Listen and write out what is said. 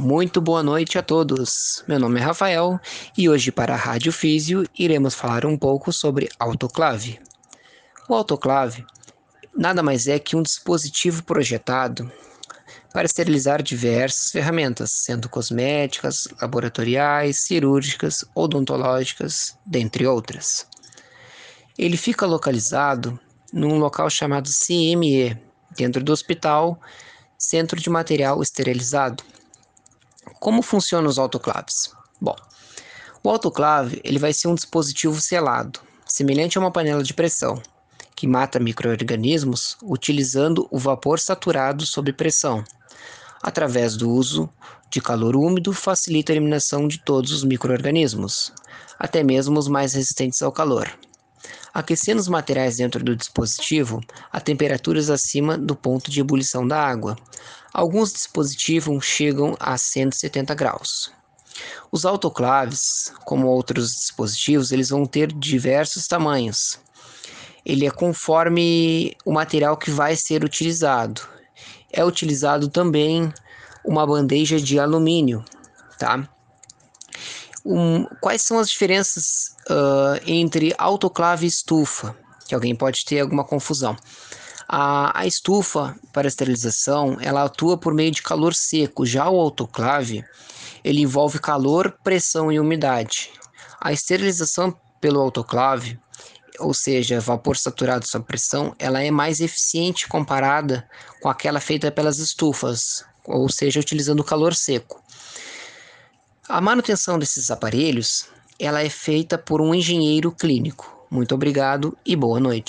Muito boa noite a todos. Meu nome é Rafael e hoje para a Rádio Físio iremos falar um pouco sobre autoclave. O autoclave nada mais é que um dispositivo projetado para esterilizar diversas ferramentas, sendo cosméticas, laboratoriais, cirúrgicas, odontológicas, dentre outras. Ele fica localizado num local chamado CME, dentro do hospital, Centro de Material Esterilizado como funcionam os autoclaves? Bom, o autoclave ele vai ser um dispositivo selado, semelhante a uma panela de pressão, que mata microorganismos utilizando o vapor saturado sob pressão. Através do uso de calor úmido, facilita a eliminação de todos os microorganismos, até mesmo os mais resistentes ao calor. Aquecendo os materiais dentro do dispositivo a temperaturas acima do ponto de ebulição da água, Alguns dispositivos chegam a 170 graus. Os autoclaves, como outros dispositivos, eles vão ter diversos tamanhos. Ele é conforme o material que vai ser utilizado. É utilizado também uma bandeja de alumínio, tá? Um, quais são as diferenças uh, entre autoclave e estufa? Que alguém pode ter alguma confusão. A, a estufa para esterilização ela atua por meio de calor seco, já o autoclave ele envolve calor, pressão e umidade. A esterilização pelo autoclave, ou seja, vapor saturado sob pressão, ela é mais eficiente comparada com aquela feita pelas estufas, ou seja, utilizando calor seco. A manutenção desses aparelhos ela é feita por um engenheiro clínico. Muito obrigado e boa noite.